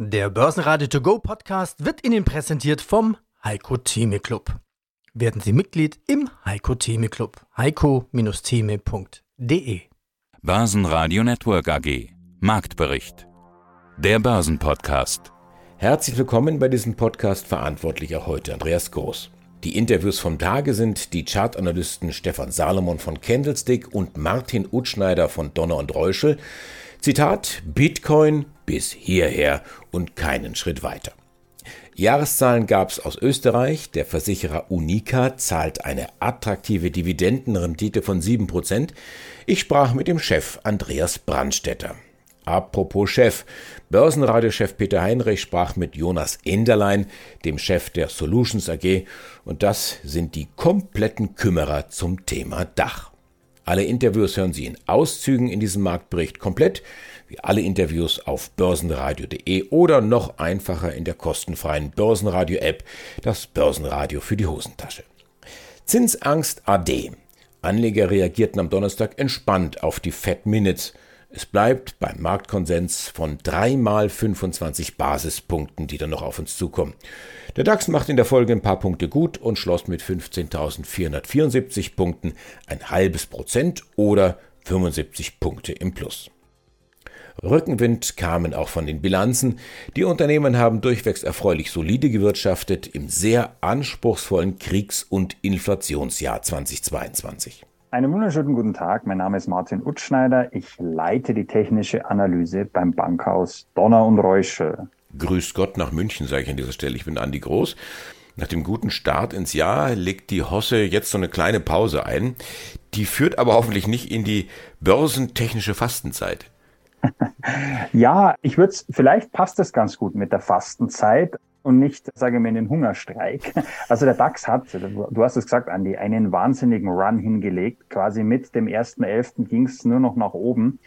Der Börsenradio To Go Podcast wird Ihnen präsentiert vom Heiko Theme Club. Werden Sie Mitglied im Heiko Theme Club. heiko-theme.de Börsenradio Network AG Marktbericht Der Börsenpodcast Herzlich willkommen bei diesem Podcast verantwortlicher heute Andreas Groß. Die Interviews vom Tage sind die Chartanalysten Stefan Salomon von Candlestick und Martin Utschneider von Donner und Reuschel. Zitat Bitcoin bis hierher und keinen Schritt weiter. Jahreszahlen gab es aus Österreich. Der Versicherer Unica zahlt eine attraktive Dividendenrendite von 7%. Ich sprach mit dem Chef Andreas Brandstetter. Apropos Chef. Börsenradiochef Peter Heinrich sprach mit Jonas Enderlein, dem Chef der Solutions AG, und das sind die kompletten Kümmerer zum Thema Dach. Alle Interviews hören Sie in Auszügen in diesem Marktbericht komplett, wie alle Interviews auf börsenradio.de oder noch einfacher in der kostenfreien Börsenradio-App, das Börsenradio für die Hosentasche. Zinsangst AD. Anleger reagierten am Donnerstag entspannt auf die Fed Minutes – es bleibt beim Marktkonsens von dreimal 25 Basispunkten, die dann noch auf uns zukommen. Der DAX macht in der Folge ein paar Punkte gut und schloss mit 15.474 Punkten ein halbes Prozent oder 75 Punkte im Plus. Rückenwind kamen auch von den Bilanzen. Die Unternehmen haben durchwegs erfreulich solide gewirtschaftet im sehr anspruchsvollen Kriegs- und Inflationsjahr 2022. Einen wunderschönen guten Tag. Mein Name ist Martin Utschneider. Ich leite die technische Analyse beim Bankhaus Donner und Reuschel. Grüß Gott nach München, sage ich an dieser Stelle. Ich bin Andi Groß. Nach dem guten Start ins Jahr legt die Hosse jetzt so eine kleine Pause ein. Die führt aber hoffentlich nicht in die börsentechnische Fastenzeit. Ja, ich würde es, vielleicht passt es ganz gut mit der Fastenzeit und nicht, sage ich mal, in den Hungerstreik. Also der DAX hat, du hast es gesagt, Andi, einen wahnsinnigen Run hingelegt. Quasi mit dem 1.11. ging es nur noch nach oben,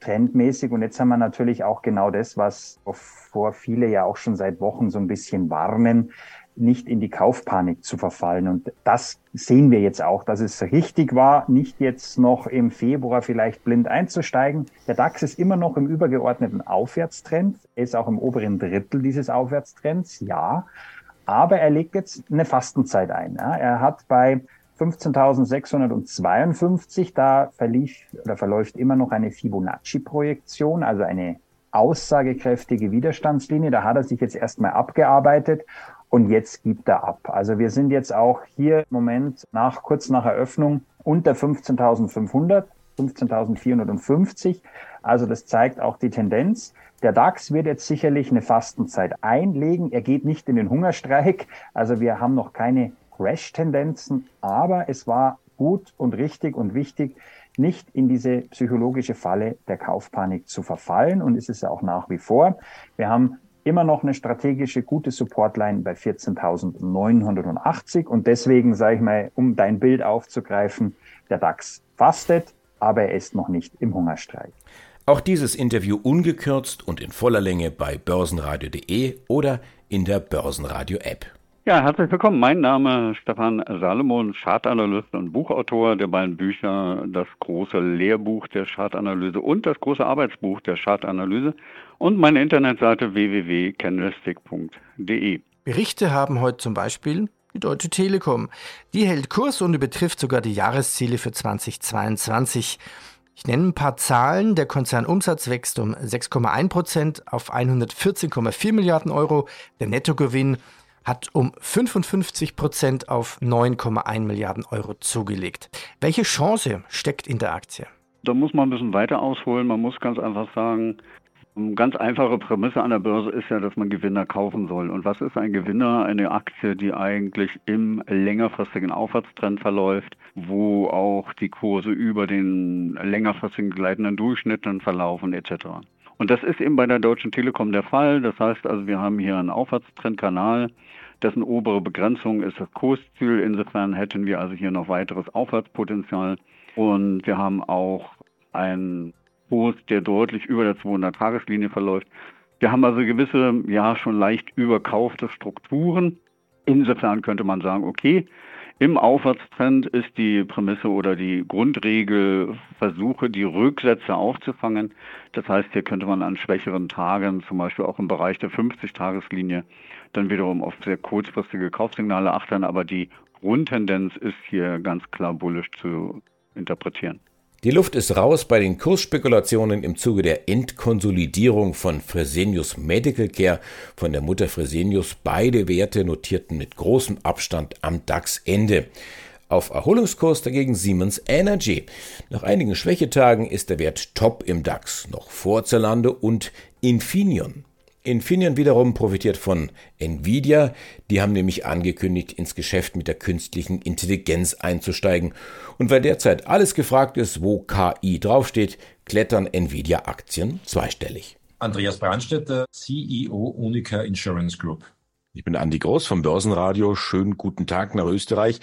trendmäßig. Und jetzt haben wir natürlich auch genau das, was vor viele ja auch schon seit Wochen so ein bisschen warnen nicht in die Kaufpanik zu verfallen. Und das sehen wir jetzt auch, dass es richtig war, nicht jetzt noch im Februar vielleicht blind einzusteigen. Der DAX ist immer noch im übergeordneten Aufwärtstrend. Er ist auch im oberen Drittel dieses Aufwärtstrends, ja. Aber er legt jetzt eine Fastenzeit ein. Er hat bei 15.652, da verlief oder verläuft immer noch eine Fibonacci-Projektion, also eine aussagekräftige Widerstandslinie. Da hat er sich jetzt erstmal abgearbeitet und jetzt gibt er ab. Also wir sind jetzt auch hier im Moment nach, kurz nach Eröffnung unter 15.500, 15.450. Also das zeigt auch die Tendenz. Der DAX wird jetzt sicherlich eine Fastenzeit einlegen. Er geht nicht in den Hungerstreik. Also wir haben noch keine Crash-Tendenzen, aber es war gut und richtig und wichtig, nicht in diese psychologische Falle der Kaufpanik zu verfallen und ist es ja auch nach wie vor. Wir haben immer noch eine strategische gute Supportline bei 14.980 und deswegen sage ich mal, um dein Bild aufzugreifen, der DAX fastet, aber er ist noch nicht im Hungerstreik. Auch dieses Interview ungekürzt und in voller Länge bei börsenradio.de oder in der Börsenradio App. Ja, herzlich willkommen. Mein Name ist Stefan Salomon, Chartanalyst und Buchautor der beiden Bücher, das große Lehrbuch der Chartanalyse und das große Arbeitsbuch der Chartanalyse und meine Internetseite www.candlestick.de. Berichte haben heute zum Beispiel die Deutsche Telekom. Die hält Kurs und übertrifft sogar die Jahresziele für 2022. Ich nenne ein paar Zahlen. Der Konzernumsatz wächst um 6,1 Prozent auf 114,4 Milliarden Euro. Der Nettogewinn hat um 55 Prozent auf 9,1 Milliarden Euro zugelegt. Welche Chance steckt in der Aktie? Da muss man ein bisschen weiter ausholen. Man muss ganz einfach sagen, eine ganz einfache Prämisse an der Börse ist ja, dass man Gewinner kaufen soll. Und was ist ein Gewinner? Eine Aktie, die eigentlich im längerfristigen Aufwärtstrend verläuft, wo auch die Kurse über den längerfristigen gleitenden Durchschnitten verlaufen etc. Und das ist eben bei der Deutschen Telekom der Fall. Das heißt also, wir haben hier einen Aufwärtstrendkanal, dessen obere Begrenzung ist das Kursziel. Insofern hätten wir also hier noch weiteres Aufwärtspotenzial. Und wir haben auch einen Kurs, der deutlich über der 200-Tageslinie verläuft. Wir haben also gewisse, ja, schon leicht überkaufte Strukturen. Insofern könnte man sagen, okay, Im Aufwärtstrend ist die Prämisse oder die Grundregel, versuche die Rücksätze aufzufangen. Das heißt, hier könnte man an schwächeren Tagen, zum Beispiel auch im Bereich der 50-Tageslinie, dann wiederum auf sehr kurzfristige Kaufsignale achten. Aber die Grundtendenz ist hier ganz klar bullisch zu interpretieren. Die Luft ist raus bei den Kursspekulationen im Zuge der Endkonsolidierung von Fresenius Medical Care von der Mutter Fresenius. Beide Werte notierten mit großem Abstand am DAX-Ende. Auf Erholungskurs dagegen Siemens Energy. Nach einigen Schwächetagen ist der Wert top im DAX, noch vor Zalando und Infineon. Infineon wiederum profitiert von Nvidia. Die haben nämlich angekündigt, ins Geschäft mit der künstlichen Intelligenz einzusteigen. Und weil derzeit alles gefragt ist, wo KI draufsteht, klettern Nvidia-Aktien zweistellig. Andreas Brandstätter, CEO Unica Insurance Group. Ich bin Andi Groß vom Börsenradio. Schönen guten Tag nach Österreich.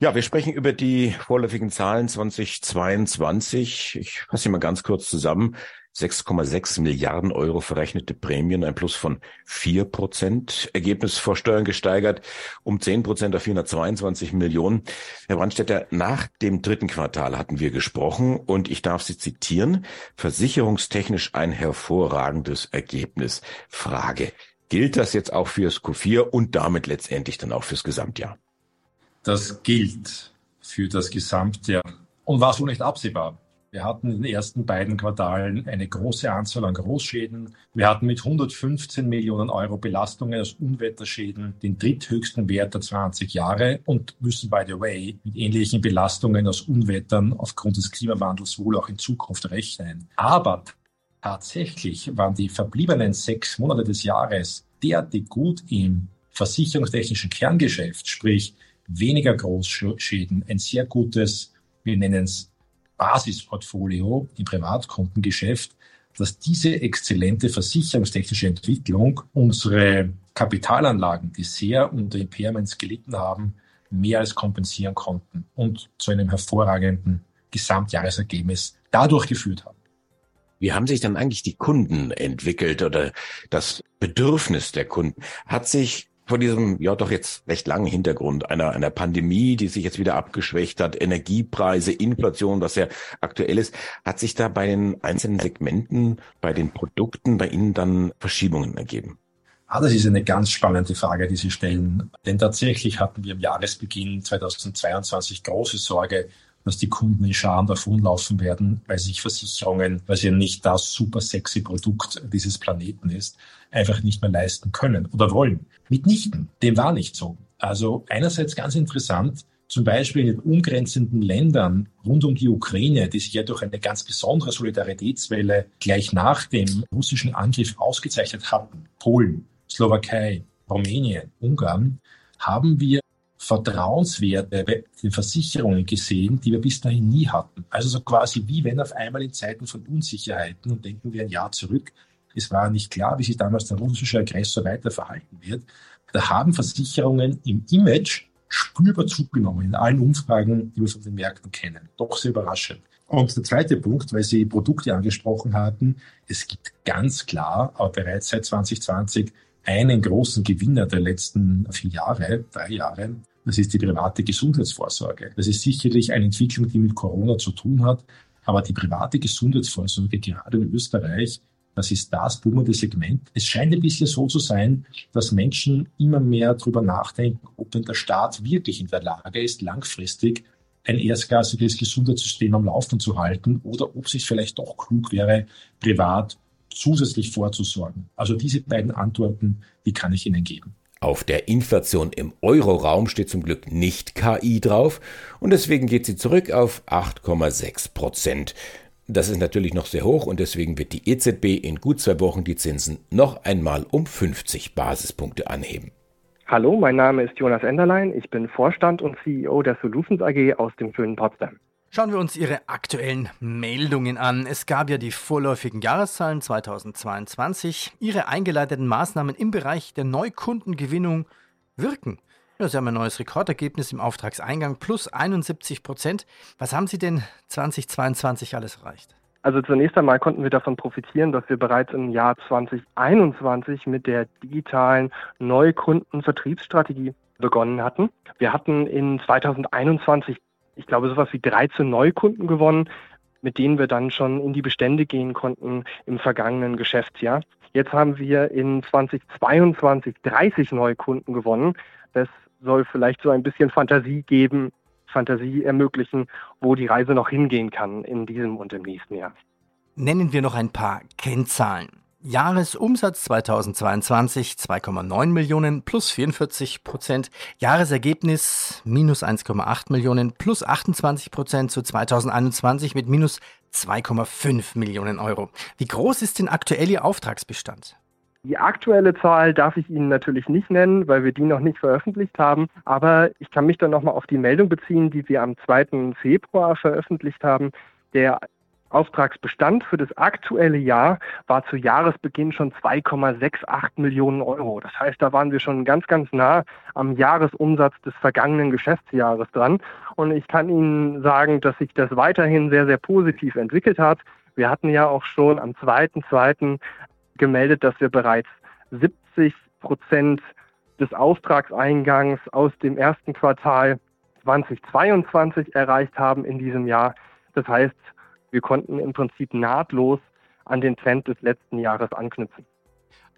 Ja, wir sprechen über die vorläufigen Zahlen 2022. Ich fasse sie mal ganz kurz zusammen. 6,6 Milliarden Euro verrechnete Prämien, ein Plus von 4 Prozent. Ergebnis vor Steuern gesteigert um 10 Prozent auf 422 Millionen. Herr Brandstätter, nach dem dritten Quartal hatten wir gesprochen und ich darf Sie zitieren. Versicherungstechnisch ein hervorragendes Ergebnis. Frage. Gilt das jetzt auch fürs Q4 und damit letztendlich dann auch fürs Gesamtjahr? Das gilt für das Gesamtjahr und war so nicht absehbar. Wir hatten in den ersten beiden Quartalen eine große Anzahl an Großschäden. Wir hatten mit 115 Millionen Euro Belastungen aus Unwetterschäden den dritthöchsten Wert der 20 Jahre und müssen, by the way, mit ähnlichen Belastungen aus Unwettern aufgrund des Klimawandels wohl auch in Zukunft rechnen. Aber tatsächlich waren die verbliebenen sechs Monate des Jahres derartig gut im versicherungstechnischen Kerngeschäft, sprich weniger Großschäden, ein sehr gutes, wir nennen es Basisportfolio im Privatkundengeschäft, dass diese exzellente versicherungstechnische Entwicklung unsere Kapitalanlagen, die sehr unter Impairments gelitten haben, mehr als kompensieren konnten und zu einem hervorragenden Gesamtjahresergebnis dadurch geführt haben. Wie haben sich dann eigentlich die Kunden entwickelt oder das Bedürfnis der Kunden? Hat sich vor diesem, ja doch jetzt recht langen Hintergrund einer, einer Pandemie, die sich jetzt wieder abgeschwächt hat, Energiepreise, Inflation, was ja aktuell ist, hat sich da bei den einzelnen Segmenten, bei den Produkten bei Ihnen dann Verschiebungen ergeben? Ah, das ist eine ganz spannende Frage, die Sie stellen. Denn tatsächlich hatten wir im Jahresbeginn 2022 große Sorge, dass die Kunden in Scharen davonlaufen werden, weil sich Versicherungen, weil sie nicht das super sexy Produkt dieses Planeten ist, einfach nicht mehr leisten können oder wollen. Mitnichten. Dem war nicht so. Also einerseits ganz interessant, zum Beispiel in den umgrenzenden Ländern rund um die Ukraine, die sich ja durch eine ganz besondere Solidaritätswelle gleich nach dem russischen Angriff ausgezeichnet hatten, Polen, Slowakei, Rumänien, Ungarn, haben wir Vertrauenswerte bei den Versicherungen gesehen, die wir bis dahin nie hatten. Also so quasi wie wenn auf einmal in Zeiten von Unsicherheiten und denken wir ein Jahr zurück, es war nicht klar, wie sich damals der russische Aggressor weiter verhalten wird. Da haben Versicherungen im Image spürbar zugenommen in allen Umfragen, die wir von den Märkten kennen. Doch sehr überraschend. Und der zweite Punkt, weil Sie Produkte angesprochen hatten, es gibt ganz klar, aber bereits seit 2020 einen großen Gewinner der letzten vier Jahre, drei Jahre. Das ist die private Gesundheitsvorsorge. Das ist sicherlich eine Entwicklung, die mit Corona zu tun hat. Aber die private Gesundheitsvorsorge, gerade in Österreich, das ist das boomende Segment. Es scheint ein bisschen so zu sein, dass Menschen immer mehr darüber nachdenken, ob denn der Staat wirklich in der Lage ist, langfristig ein erstklassiges Gesundheitssystem am Laufen zu halten oder ob es sich vielleicht doch klug wäre, privat zusätzlich vorzusorgen? Also diese beiden Antworten, die kann ich Ihnen geben. Auf der Inflation im Euroraum steht zum Glück nicht KI drauf und deswegen geht sie zurück auf 8,6 Prozent. Das ist natürlich noch sehr hoch und deswegen wird die EZB in gut zwei Wochen die Zinsen noch einmal um 50 Basispunkte anheben. Hallo, mein Name ist Jonas Enderlein. Ich bin Vorstand und CEO der Solutions AG aus dem schönen Potsdam. Schauen wir uns Ihre aktuellen Meldungen an. Es gab ja die vorläufigen Jahreszahlen 2022. Ihre eingeleiteten Maßnahmen im Bereich der Neukundengewinnung wirken. Sie haben ein neues Rekordergebnis im Auftragseingang plus 71 Prozent. Was haben Sie denn 2022 alles erreicht? Also zunächst einmal konnten wir davon profitieren, dass wir bereits im Jahr 2021 mit der digitalen Neukundenvertriebsstrategie begonnen hatten. Wir hatten in 2021, ich glaube, sowas wie 13 Neukunden gewonnen, mit denen wir dann schon in die Bestände gehen konnten im vergangenen Geschäftsjahr. Jetzt haben wir in 2022 30 Neukunden gewonnen. Das soll vielleicht so ein bisschen Fantasie geben, Fantasie ermöglichen, wo die Reise noch hingehen kann in diesem und im nächsten Jahr. Nennen wir noch ein paar Kennzahlen. Jahresumsatz 2022 2,9 Millionen plus 44 Prozent. Jahresergebnis minus 1,8 Millionen plus 28 Prozent zu 2021 mit minus 2,5 Millionen Euro. Wie groß ist denn aktuell Ihr Auftragsbestand? Die aktuelle Zahl darf ich Ihnen natürlich nicht nennen, weil wir die noch nicht veröffentlicht haben. Aber ich kann mich dann nochmal auf die Meldung beziehen, die wir am 2. Februar veröffentlicht haben. Der Auftragsbestand für das aktuelle Jahr war zu Jahresbeginn schon 2,68 Millionen Euro. Das heißt, da waren wir schon ganz, ganz nah am Jahresumsatz des vergangenen Geschäftsjahres dran. Und ich kann Ihnen sagen, dass sich das weiterhin sehr, sehr positiv entwickelt hat. Wir hatten ja auch schon am 2.2. gemeldet, dass wir bereits 70 Prozent des Auftragseingangs aus dem ersten Quartal 2022 erreicht haben in diesem Jahr. Das heißt, wir konnten im Prinzip nahtlos an den Trend des letzten Jahres anknüpfen.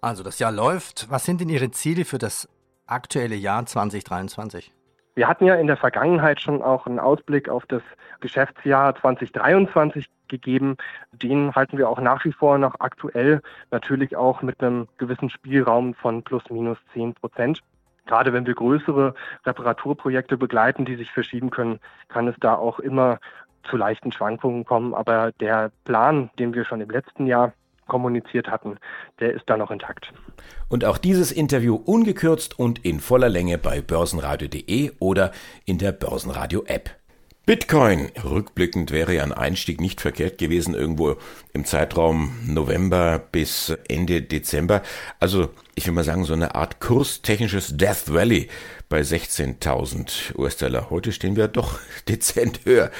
Also das Jahr läuft. Was sind denn Ihre Ziele für das aktuelle Jahr 2023? Wir hatten ja in der Vergangenheit schon auch einen Ausblick auf das Geschäftsjahr 2023 gegeben. Den halten wir auch nach wie vor noch aktuell, natürlich auch mit einem gewissen Spielraum von plus minus 10 Prozent. Gerade wenn wir größere Reparaturprojekte begleiten, die sich verschieben können, kann es da auch immer zu leichten Schwankungen kommen. Aber der Plan, den wir schon im letzten Jahr kommuniziert hatten, der ist da noch intakt. Und auch dieses Interview ungekürzt und in voller Länge bei börsenradio.de oder in der Börsenradio-App. Bitcoin. Rückblickend wäre ja ein Einstieg nicht verkehrt gewesen, irgendwo im Zeitraum November bis Ende Dezember. Also ich will mal sagen, so eine Art kurstechnisches Death Valley bei 16.000 US-Dollar. Heute stehen wir doch dezent höher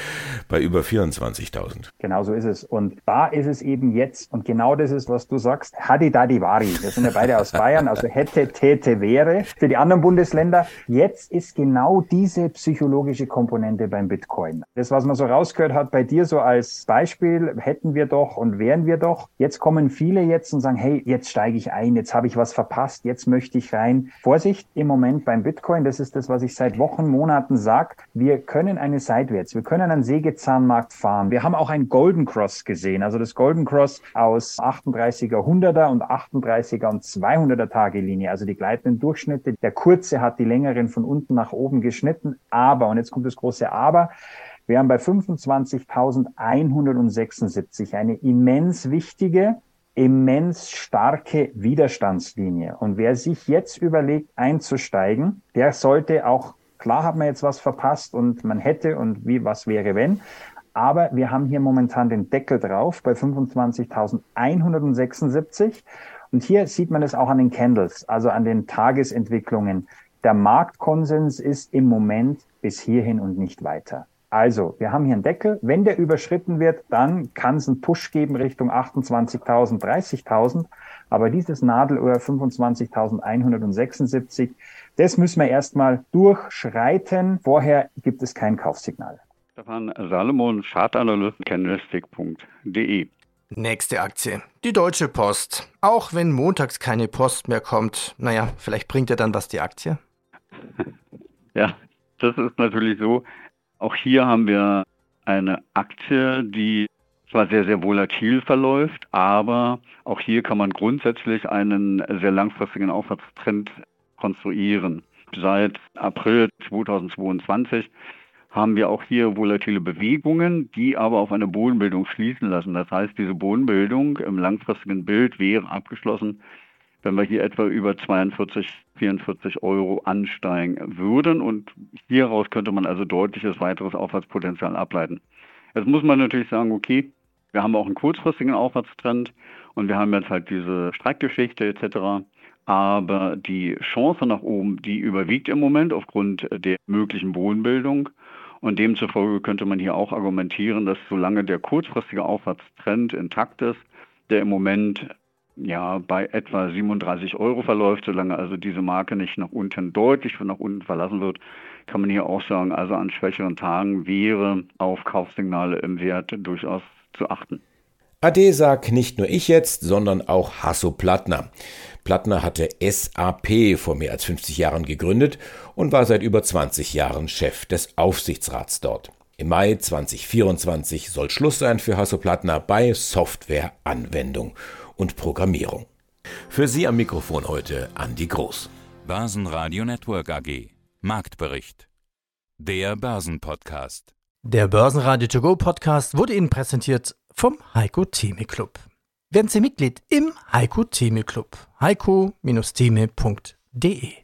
bei über 24.000. Genau so ist es. Und da ist es eben jetzt, und genau das ist, was du sagst, Hadi Dadi Wari. Wir sind ja beide aus Bayern, also hätte, täte, wäre. Für die anderen Bundesländer, jetzt ist genau diese psychologische Komponente beim Bitcoin. Das, was man so rausgehört hat bei dir so als Beispiel, hätten wir doch und wären wir doch. Jetzt kommen viele jetzt und sagen, hey, jetzt steige ich ein, jetzt habe ich was verpasst, jetzt möchte ich rein. Vorsicht im Moment beim Bitcoin, das ist das, was ich seit Wochen, Monaten sage. Wir können eine seitwärts, wir können einen Sägezahnmarkt fahren. Wir haben auch ein Golden Cross gesehen, also das Golden Cross aus 38er 100er und 38er und 200er Tagelinie, also die gleitenden Durchschnitte. Der kurze hat die längeren von unten nach oben geschnitten, aber, und jetzt kommt das große Aber, wir haben bei 25.176 eine immens wichtige immens starke Widerstandslinie. Und wer sich jetzt überlegt, einzusteigen, der sollte auch, klar hat man jetzt was verpasst und man hätte und wie, was wäre wenn. Aber wir haben hier momentan den Deckel drauf bei 25.176. Und hier sieht man es auch an den Candles, also an den Tagesentwicklungen. Der Marktkonsens ist im Moment bis hierhin und nicht weiter. Also, wir haben hier einen Deckel. Wenn der überschritten wird, dann kann es einen Push geben Richtung 28.000, 30.000. Aber dieses Nadelöhr 25.176, das müssen wir erstmal durchschreiten. Vorher gibt es kein Kaufsignal. Stefan Salomon, Chartanalyst, candlestick.de. Nächste Aktie. Die Deutsche Post. Auch wenn montags keine Post mehr kommt, naja, vielleicht bringt er dann was die Aktie? Ja, das ist natürlich so. Auch hier haben wir eine Aktie, die zwar sehr, sehr volatil verläuft, aber auch hier kann man grundsätzlich einen sehr langfristigen Aufwärtstrend konstruieren. Seit April 2022 haben wir auch hier volatile Bewegungen, die aber auf eine Bodenbildung schließen lassen. Das heißt, diese Bodenbildung im langfristigen Bild wäre abgeschlossen wenn wir hier etwa über 42, 44 Euro ansteigen würden. Und hieraus könnte man also deutliches weiteres Aufwärtspotenzial ableiten. Jetzt muss man natürlich sagen, okay, wir haben auch einen kurzfristigen Aufwärtstrend und wir haben jetzt halt diese Streikgeschichte etc. Aber die Chance nach oben, die überwiegt im Moment aufgrund der möglichen Bodenbildung. Und demzufolge könnte man hier auch argumentieren, dass solange der kurzfristige Aufwärtstrend intakt ist, der im Moment ja, bei etwa 37 Euro verläuft, solange also diese Marke nicht nach unten deutlich nach unten verlassen wird, kann man hier auch sagen, also an schwächeren Tagen wäre auf Kaufsignale im Wert durchaus zu achten. Ade sag nicht nur ich jetzt, sondern auch Hasso Plattner. Plattner hatte SAP vor mehr als 50 Jahren gegründet und war seit über 20 Jahren Chef des Aufsichtsrats dort. Im Mai 2024 soll Schluss sein für Hasso Plattner bei Softwareanwendung und Programmierung. Für Sie am Mikrofon heute Andi Groß. Börsenradio Network AG. Marktbericht. Der Börsenpodcast. Der Börsenradio To Go Podcast wurde Ihnen präsentiert vom Heiko Theme Club. Werden Sie Mitglied im Heiko Theme Club. heiko-theme.de